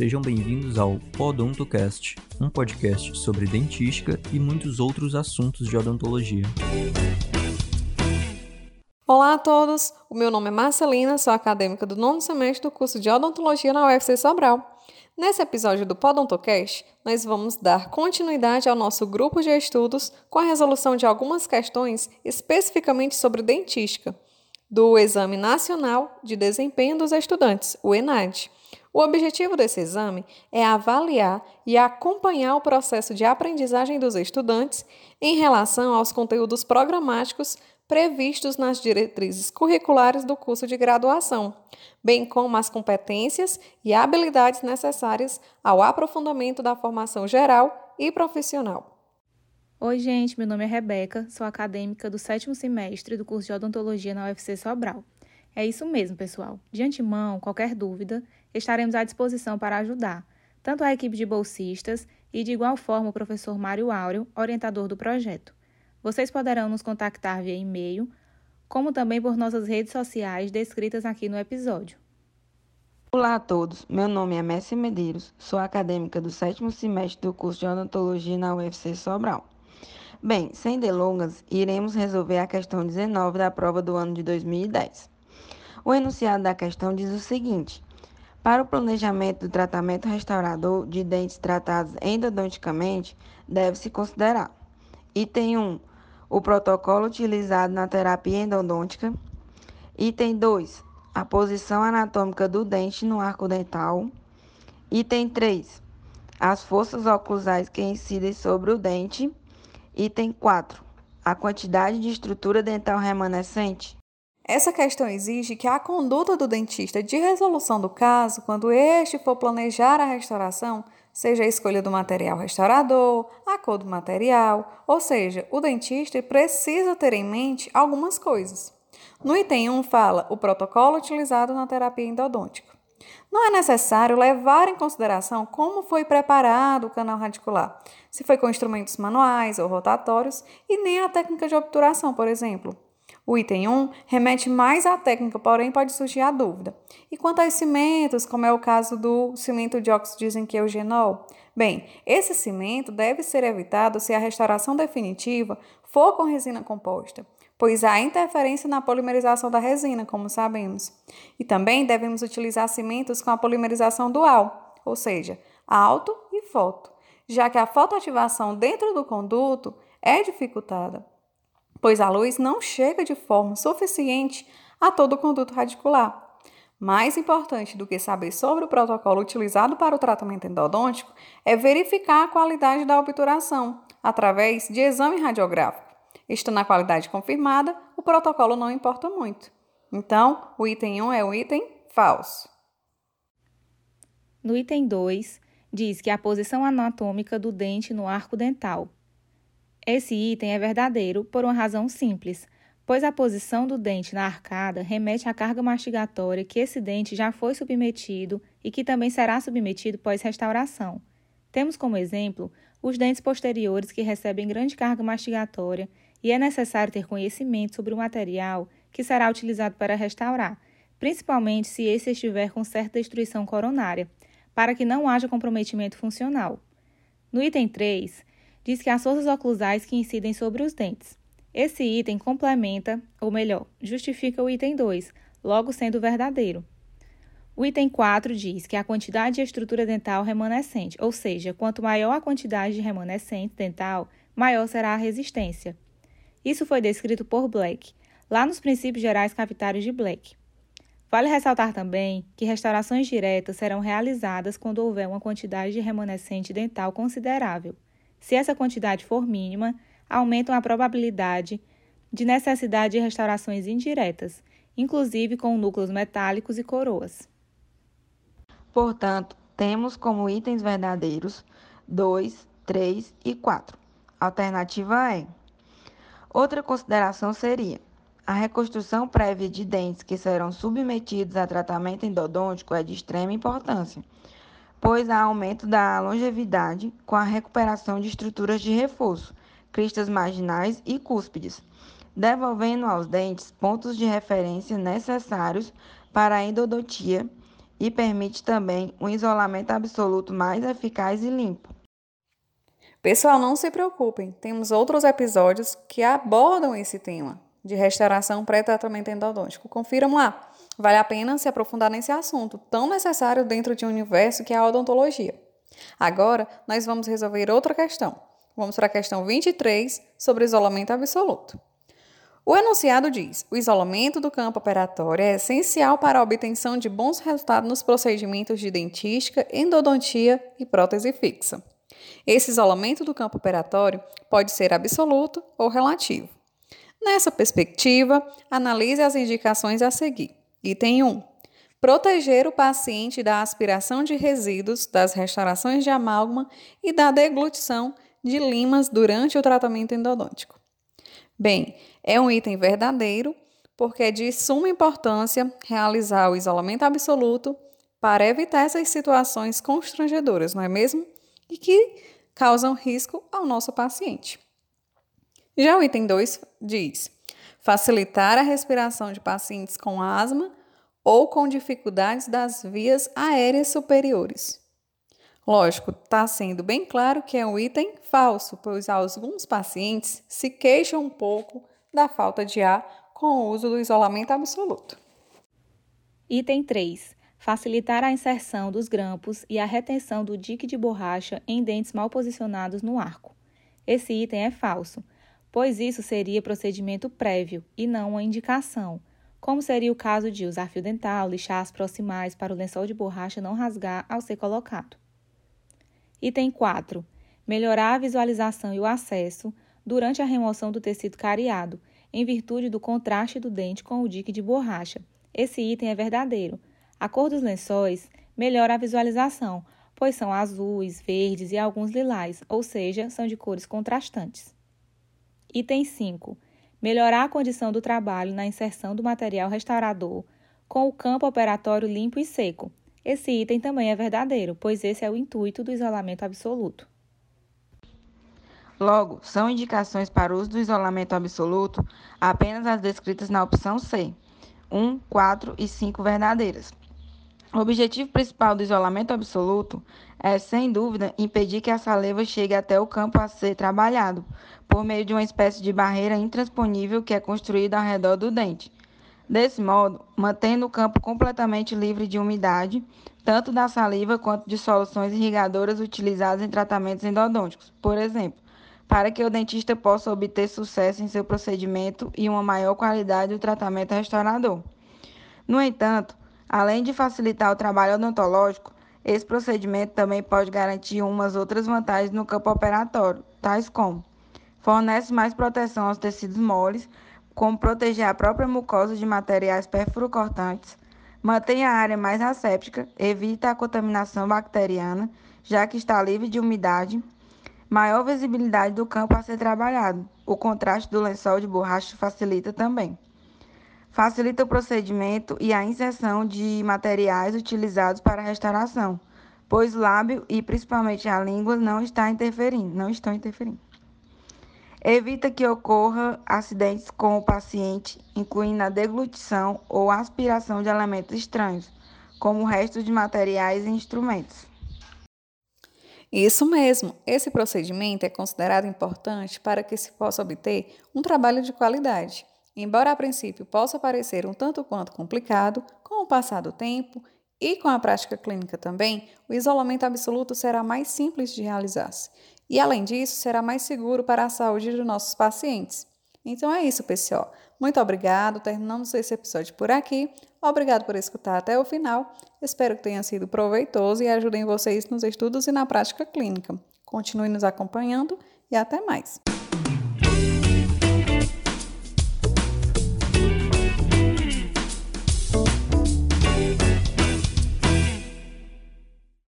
Sejam bem-vindos ao Podontocast, um podcast sobre dentística e muitos outros assuntos de odontologia. Olá a todos, o meu nome é Marcelina, sou acadêmica do nono semestre do curso de odontologia na UFC Sobral. Nesse episódio do Podontocast, nós vamos dar continuidade ao nosso grupo de estudos com a resolução de algumas questões especificamente sobre dentística, do Exame Nacional de Desempenho dos Estudantes, o ENAD. O objetivo desse exame é avaliar e acompanhar o processo de aprendizagem dos estudantes em relação aos conteúdos programáticos previstos nas diretrizes curriculares do curso de graduação, bem como as competências e habilidades necessárias ao aprofundamento da formação geral e profissional. Oi, gente, meu nome é Rebeca, sou acadêmica do sétimo semestre do curso de odontologia na UFC Sobral. É isso mesmo, pessoal. De antemão, qualquer dúvida, estaremos à disposição para ajudar, tanto a equipe de bolsistas e, de igual forma, o professor Mário Áureo, orientador do projeto. Vocês poderão nos contactar via e-mail, como também por nossas redes sociais descritas aqui no episódio. Olá a todos, meu nome é Messi Medeiros, sou acadêmica do sétimo semestre do curso de odontologia na UFC Sobral. Bem, sem delongas, iremos resolver a questão 19 da prova do ano de 2010. O enunciado da questão diz o seguinte: para o planejamento do tratamento restaurador de dentes tratados endodonticamente, deve-se considerar: item 1 o protocolo utilizado na terapia endodôntica. Item 2, a posição anatômica do dente no arco dental. Item 3, as forças oclusais que incidem sobre o dente. Item 4, a quantidade de estrutura dental remanescente. Essa questão exige que a conduta do dentista de resolução do caso, quando este for planejar a restauração, seja a escolha do material restaurador, a cor do material, ou seja, o dentista precisa ter em mente algumas coisas. No item 1 fala o protocolo utilizado na terapia endodôntica. Não é necessário levar em consideração como foi preparado o canal radicular, se foi com instrumentos manuais ou rotatórios, e nem a técnica de obturação, por exemplo. O item 1 remete mais à técnica, porém pode surgir a dúvida. E quanto aos cimentos, como é o caso do cimento de óxido de zinqueugenol? Bem, esse cimento deve ser evitado se a restauração definitiva for com resina composta, pois há interferência na polimerização da resina, como sabemos. E também devemos utilizar cimentos com a polimerização dual, ou seja, alto e foto, já que a fotoativação dentro do conduto é dificultada pois a luz não chega de forma suficiente a todo o conduto radicular. Mais importante do que saber sobre o protocolo utilizado para o tratamento endodôntico é verificar a qualidade da obturação através de exame radiográfico. Estando a qualidade confirmada, o protocolo não importa muito. Então, o item 1 é o item falso. No item 2, diz que a posição anatômica do dente no arco dental esse item é verdadeiro por uma razão simples, pois a posição do dente na arcada remete à carga mastigatória que esse dente já foi submetido e que também será submetido pós-restauração. Temos como exemplo os dentes posteriores que recebem grande carga mastigatória e é necessário ter conhecimento sobre o material que será utilizado para restaurar, principalmente se esse estiver com certa destruição coronária, para que não haja comprometimento funcional. No item 3, diz que as forças oclusais que incidem sobre os dentes. Esse item complementa, ou melhor, justifica o item 2, logo sendo verdadeiro. O item 4 diz que a quantidade de estrutura dental remanescente, ou seja, quanto maior a quantidade de remanescente dental, maior será a resistência. Isso foi descrito por Black, lá nos princípios gerais cavitários de Black. Vale ressaltar também que restaurações diretas serão realizadas quando houver uma quantidade de remanescente dental considerável. Se essa quantidade for mínima, aumentam a probabilidade de necessidade de restaurações indiretas, inclusive com núcleos metálicos e coroas. Portanto, temos como itens verdadeiros 2, 3 e 4. Alternativa é. Outra consideração seria: a reconstrução prévia de dentes que serão submetidos a tratamento endodôntico é de extrema importância pois há aumento da longevidade com a recuperação de estruturas de reforço, cristas marginais e cúspides, devolvendo aos dentes pontos de referência necessários para a endodontia e permite também um isolamento absoluto mais eficaz e limpo. Pessoal, não se preocupem, temos outros episódios que abordam esse tema de restauração pré-tratamento endodôntico. Confiram lá. Vale a pena se aprofundar nesse assunto tão necessário dentro de um universo que é a odontologia. Agora, nós vamos resolver outra questão. Vamos para a questão 23 sobre isolamento absoluto. O enunciado diz: o isolamento do campo operatório é essencial para a obtenção de bons resultados nos procedimentos de dentística, endodontia e prótese fixa. Esse isolamento do campo operatório pode ser absoluto ou relativo. Nessa perspectiva, analise as indicações a seguir. Item 1. Proteger o paciente da aspiração de resíduos, das restaurações de amálgama e da deglutição de limas durante o tratamento endodôntico. Bem, é um item verdadeiro, porque é de suma importância realizar o isolamento absoluto para evitar essas situações constrangedoras, não é mesmo? E que causam risco ao nosso paciente. Já o item 2 diz: facilitar a respiração de pacientes com asma ou com dificuldades das vias aéreas superiores. Lógico, está sendo bem claro que é um item falso, pois alguns pacientes se queixam um pouco da falta de ar com o uso do isolamento absoluto. Item 3. Facilitar a inserção dos grampos e a retenção do dique de borracha em dentes mal posicionados no arco. Esse item é falso, pois isso seria procedimento prévio e não uma indicação, como seria o caso de usar fio dental, lixar as proximais para o lençol de borracha não rasgar ao ser colocado. Item 4. Melhorar a visualização e o acesso durante a remoção do tecido cariado, em virtude do contraste do dente com o dique de borracha. Esse item é verdadeiro. A cor dos lençóis melhora a visualização, pois são azuis, verdes e alguns lilás, ou seja, são de cores contrastantes. Item 5. Melhorar a condição do trabalho na inserção do material restaurador com o campo operatório limpo e seco. Esse item também é verdadeiro, pois esse é o intuito do isolamento absoluto. Logo, são indicações para o uso do isolamento absoluto apenas as descritas na opção C, 1, 4 e 5 verdadeiras. O objetivo principal do isolamento absoluto é, sem dúvida, impedir que a saliva chegue até o campo a ser trabalhado, por meio de uma espécie de barreira intransponível que é construída ao redor do dente. Desse modo, mantendo o campo completamente livre de umidade, tanto da saliva quanto de soluções irrigadoras utilizadas em tratamentos endodônticos, por exemplo, para que o dentista possa obter sucesso em seu procedimento e uma maior qualidade do tratamento restaurador. No entanto, além de facilitar o trabalho odontológico, esse procedimento também pode garantir umas outras vantagens no campo operatório, tais como Fornece mais proteção aos tecidos moles, como proteger a própria mucosa de materiais perfurocortantes. Mantém a área mais asséptica, evita a contaminação bacteriana, já que está livre de umidade. Maior visibilidade do campo a ser trabalhado. O contraste do lençol de borracha facilita também. Facilita o procedimento e a inserção de materiais utilizados para a restauração, pois o lábio e principalmente a língua não está interferindo, não estão interferindo. Evita que ocorra acidentes com o paciente, incluindo a deglutição ou aspiração de elementos estranhos, como o resto de materiais e instrumentos. Isso mesmo, esse procedimento é considerado importante para que se possa obter um trabalho de qualidade. Embora a princípio possa parecer um tanto quanto complicado, com o passar do tempo e com a prática clínica também, o isolamento absoluto será mais simples de realizar-se e, além disso, será mais seguro para a saúde dos nossos pacientes. Então é isso, pessoal. Muito obrigado. Terminamos esse episódio por aqui. Obrigado por escutar até o final. Espero que tenha sido proveitoso e ajudem vocês nos estudos e na prática clínica. Continue nos acompanhando e até mais.